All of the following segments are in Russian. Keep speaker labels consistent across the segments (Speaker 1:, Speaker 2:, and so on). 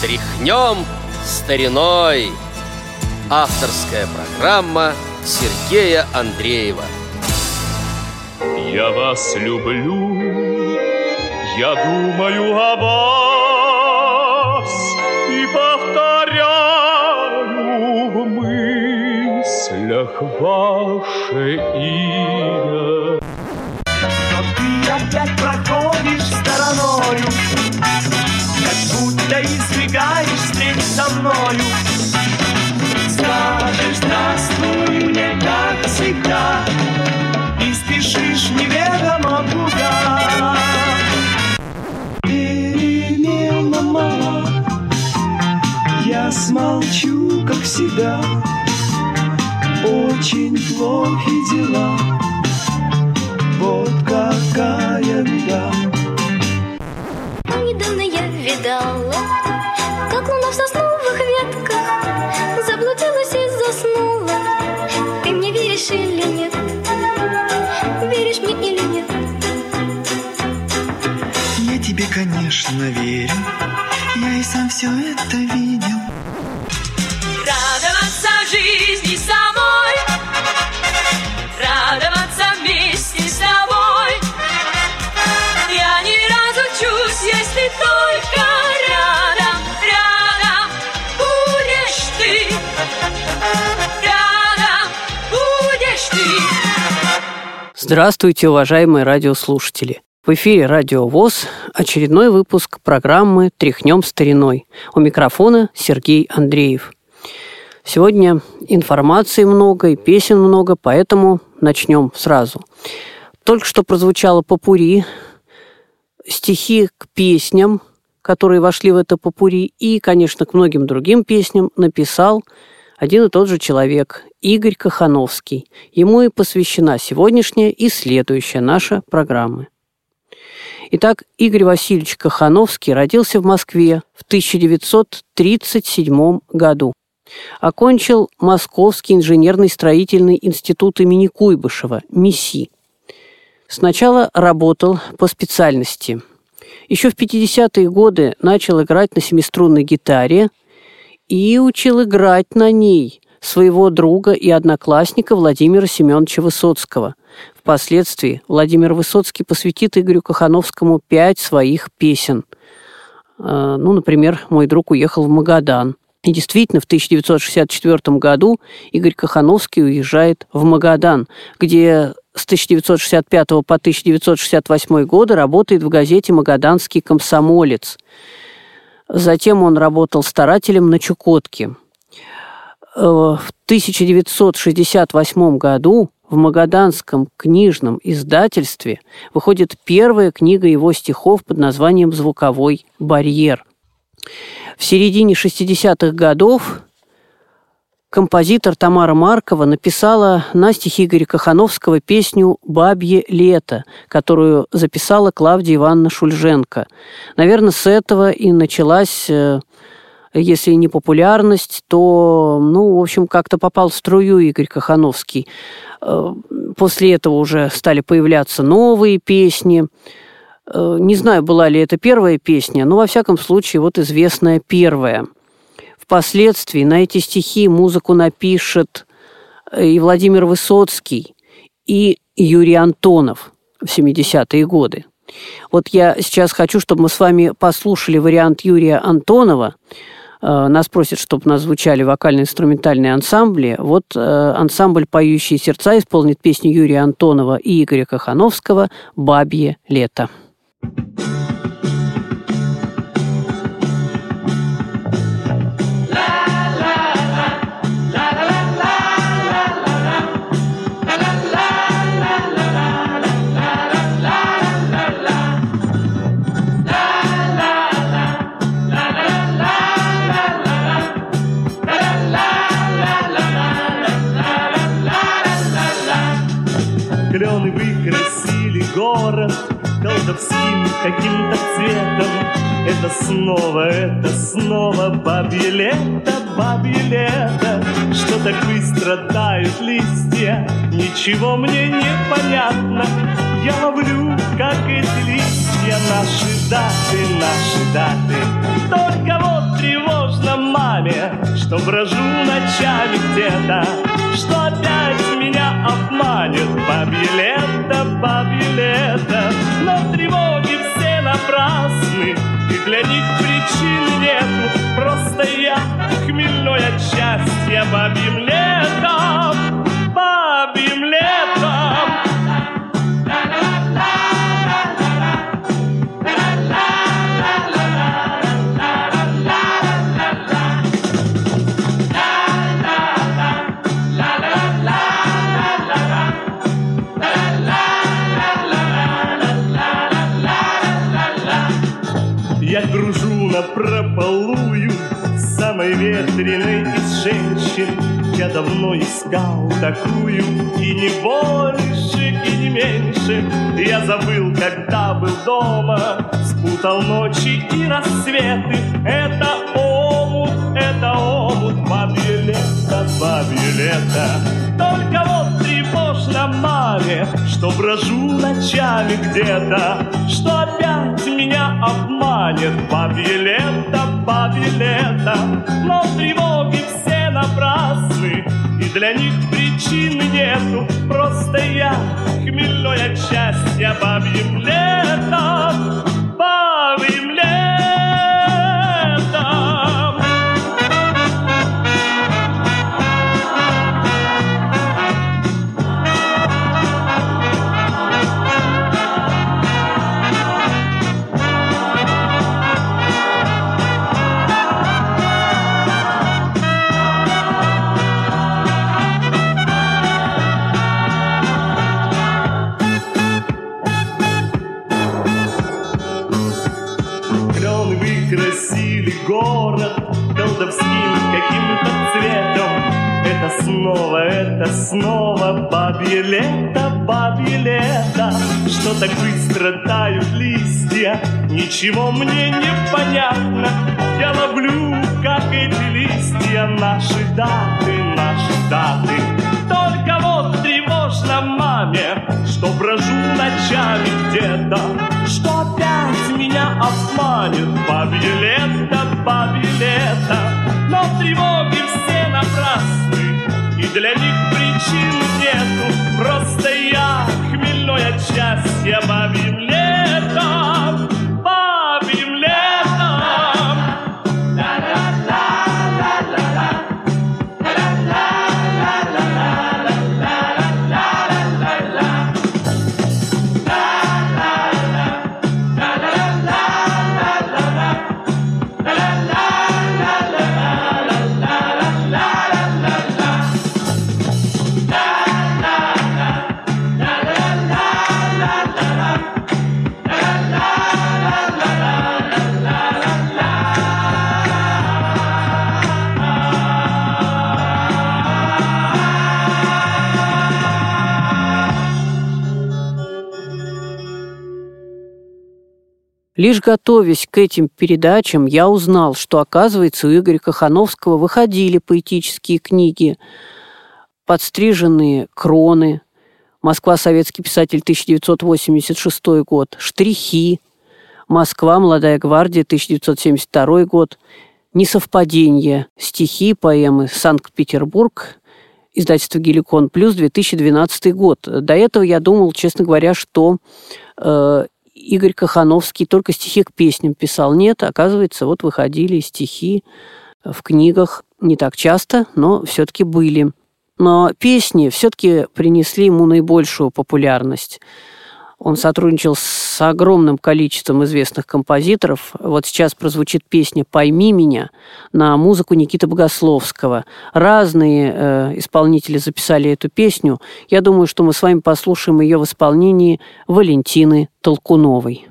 Speaker 1: Тряхнем стариной. Авторская программа Сергея Андреева.
Speaker 2: Я вас люблю, я думаю о вас И повторяю в мыслях ваше имя
Speaker 3: всегда Очень плохи дела
Speaker 4: Здравствуйте, уважаемые радиослушатели! В эфире Радио ВОЗ очередной выпуск программы «Тряхнем стариной». У микрофона Сергей Андреев. Сегодня информации много и песен много, поэтому начнем сразу. Только что прозвучало попури, стихи к песням, которые вошли в это попури, и, конечно, к многим другим песням написал один и тот же человек, Игорь Кахановский. Ему и посвящена сегодняшняя и следующая наша программа. Итак, Игорь Васильевич Кахановский родился в Москве в 1937 году. Окончил Московский инженерный строительный институт имени Куйбышева, МИСИ. Сначала работал по специальности. Еще в 50-е годы начал играть на семиструнной гитаре и учил играть на ней своего друга и одноклассника Владимира Семеновича Высоцкого. Впоследствии Владимир Высоцкий посвятит Игорю Кахановскому пять своих песен. Э, Ну, например, «Мой друг уехал в Магадан». И действительно, в 1964 году Игорь Кахановский уезжает в Магадан, где с 1965 по 1968 годы работает в газете «Магаданский комсомолец». Затем он работал старателем на Чукотке. Э, В 1968 году в Магаданском книжном издательстве выходит первая книга его стихов под названием «Звуковой барьер». В середине 60-х годов композитор Тамара Маркова написала на стихи Игоря Кахановского песню «Бабье лето», которую записала Клавдия Ивановна Шульженко. Наверное, с этого и началась, э, если не популярность, то, ну, в общем, как-то попал в струю Игорь Кахановский. Э, После этого уже стали появляться новые песни. Э, Не знаю, была ли это первая песня, но, во всяком случае, вот известная первая – Впоследствии на эти стихи музыку напишет э, и Владимир Высоцкий, и Юрий Антонов в 70-е годы. Вот я сейчас хочу, чтобы мы с вами послушали вариант Юрия Антонова. Э, Нас просят, чтобы нас звучали вокально-инструментальные ансамбли. Вот э, ансамбль «Поющие сердца» исполнит песню Юрия Антонова и Игоря Кахановского «Бабье лето».
Speaker 3: Клены город колдовским каким-то цветом. Это снова, это снова бабье лето, бабье лето. Что так быстро тают листья, ничего мне не понятно. Я ловлю, как эти листья, наши даты, наши даты. Только вот три что брожу для них причин нету. Просто я хмельной от счастья бабьим летом, Ветреной из женщин Я давно искал такую И не больше, и не меньше. Я забыл, когда был дома Спутал ночи и рассветы. Это омут, это омут Бабье лето, бабье лето. Только вот тревожно маме Что брожу ночами где-то Что опять меня обманет Бабье лето, бабье лето. Но тревоги все напрасны И для них причин нету. Просто я хмельной от счастья Бабьим летом, бабьим бабье лето, бабье лето. Что так быстро тают листья, ничего мне не понятно. Я ловлю, как эти листья, наши даты, наши даты. Только вот тревожно маме, что брожу ночами где-то, что опять меня обманет бабье лето, бабье лето. Но тревоги все напрасны, и для них причин нету. Просто я хмельной от счастья бабьим летом,
Speaker 4: Лишь готовясь к этим передачам, я узнал, что, оказывается, у Игоря Кахановского выходили поэтические книги «Подстриженные кроны», «Москва. Советский писатель. 1986 год», «Штрихи», «Москва. Молодая гвардия. 1972 год», «Несовпадение», «Стихи», поэмы «Санкт-Петербург», издательство «Геликон плюс», 2012 год. До этого я думал, честно говоря, что э, Игорь Кахановский только стихи к песням писал. Нет, оказывается, вот выходили стихи в книгах не так часто, но все-таки были. Но песни все-таки принесли ему наибольшую популярность. Он сотрудничал с огромным количеством известных композиторов. Вот сейчас прозвучит песня «Пойми меня» на музыку Никиты Богословского. Разные э, исполнители записали эту песню. Я думаю, что мы с вами послушаем ее в исполнении Валентины Толкуновой.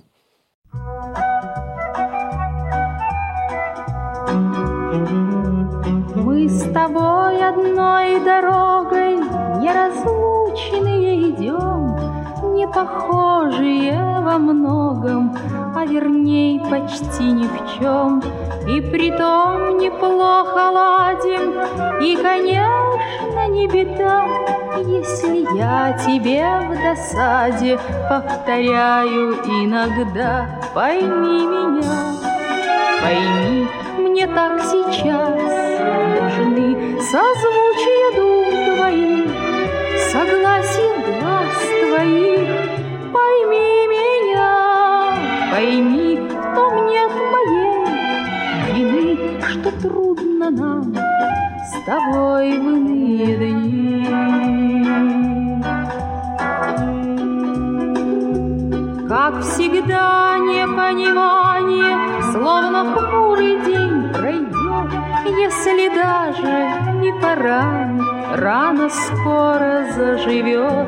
Speaker 5: Мы с тобой одной дорогой Не похожие во многом, а верней почти ни в чем. И притом неплохо ладим, и, конечно, не беда, Если я тебе в досаде повторяю иногда, Пойми меня, пойми, мне так сейчас нужны созвучие нам с тобой в иные дни. Как всегда непонимание, словно хмурый день пройдет, если даже не поранит, рано скоро заживет.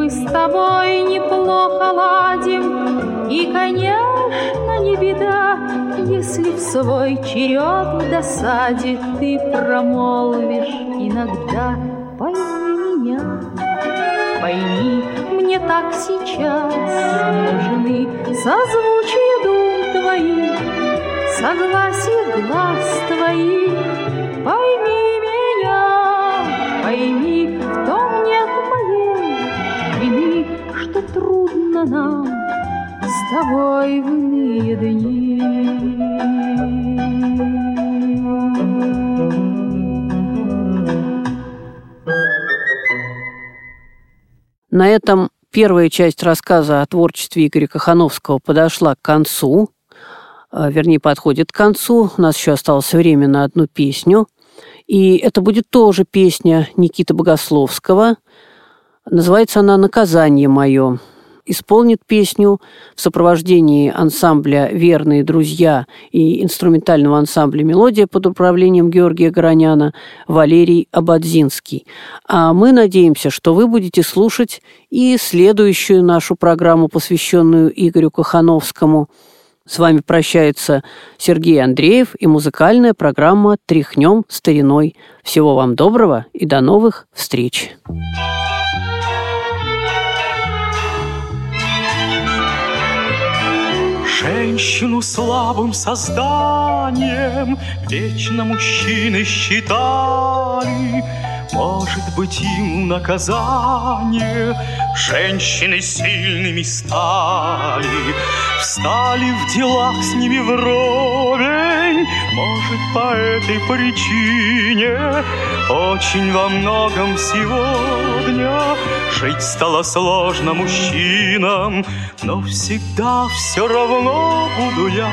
Speaker 5: Мы с тобой неплохо ладим, и, конечно, не беда, если в свой черед в досаде ты промолвишь иногда «Пойми меня, пойми, мне так сейчас нужны созвучие дум твоих, согласие глаз твоих. Пойми меня, пойми, в том трудно нам с тобой в иные дни.
Speaker 4: На этом первая часть рассказа о творчестве Игоря Кахановского подошла к концу, э, вернее, подходит к концу. У нас еще осталось время на одну песню. И это будет тоже песня Никиты Богословского. Называется она «Наказание мое». Исполнит песню в сопровождении ансамбля «Верные друзья» и инструментального ансамбля «Мелодия» под управлением Георгия Гороняна Валерий Абадзинский. А мы надеемся, что вы будете слушать и следующую нашу программу, посвященную Игорю Кахановскому. С вами прощается Сергей Андреев и музыкальная программа «Тряхнем стариной». Всего вам доброго и до новых встреч!
Speaker 2: Женщину слабым созданием. Вечно мужчины считали Может быть им наказание Женщины сильными стали Встали в делах с ними вровень. Может по этой причине Очень во многом сегодня Жить стало сложно мужчинам Но всегда все равно буду я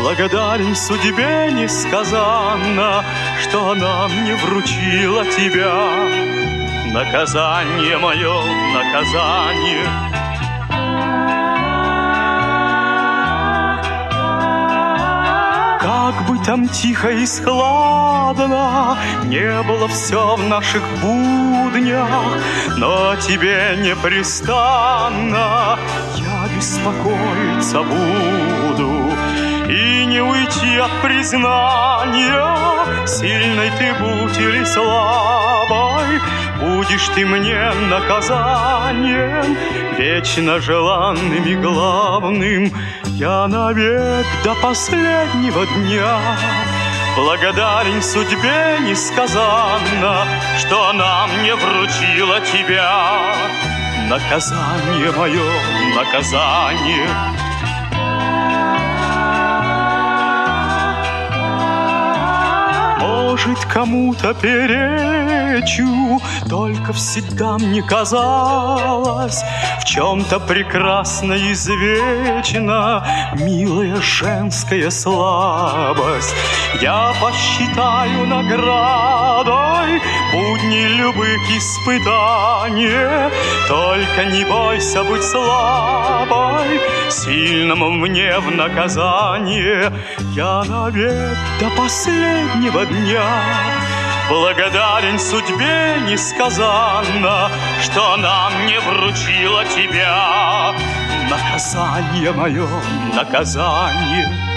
Speaker 2: Благодарен судьбе несказанно Что она мне вручила тебя. Наказание мое, наказание. Как бы там тихо и складно Не было все в наших буднях Но тебе непрестанно Я беспокоиться буду не уйти от признания. Сильной ты будь или слабой Будешь ты мне наказанием Вечно желанным и главным. Я навек до последнего дня Благодарен судьбе несказанно Что она мне вручила тебя. Наказание мое, наказание Может, кому-то перечу, Только всегда мне казалось, В чем-то прекрасно извечна Милая женская слабость. Я посчитаю наградой Будни любых испытаний, Только не бойся, будь слабой, Сильному мне в наказание Я навек до последнего дня Благодарен судьбе несказанно, Что она мне вручила тебя. Наказание мое, наказание,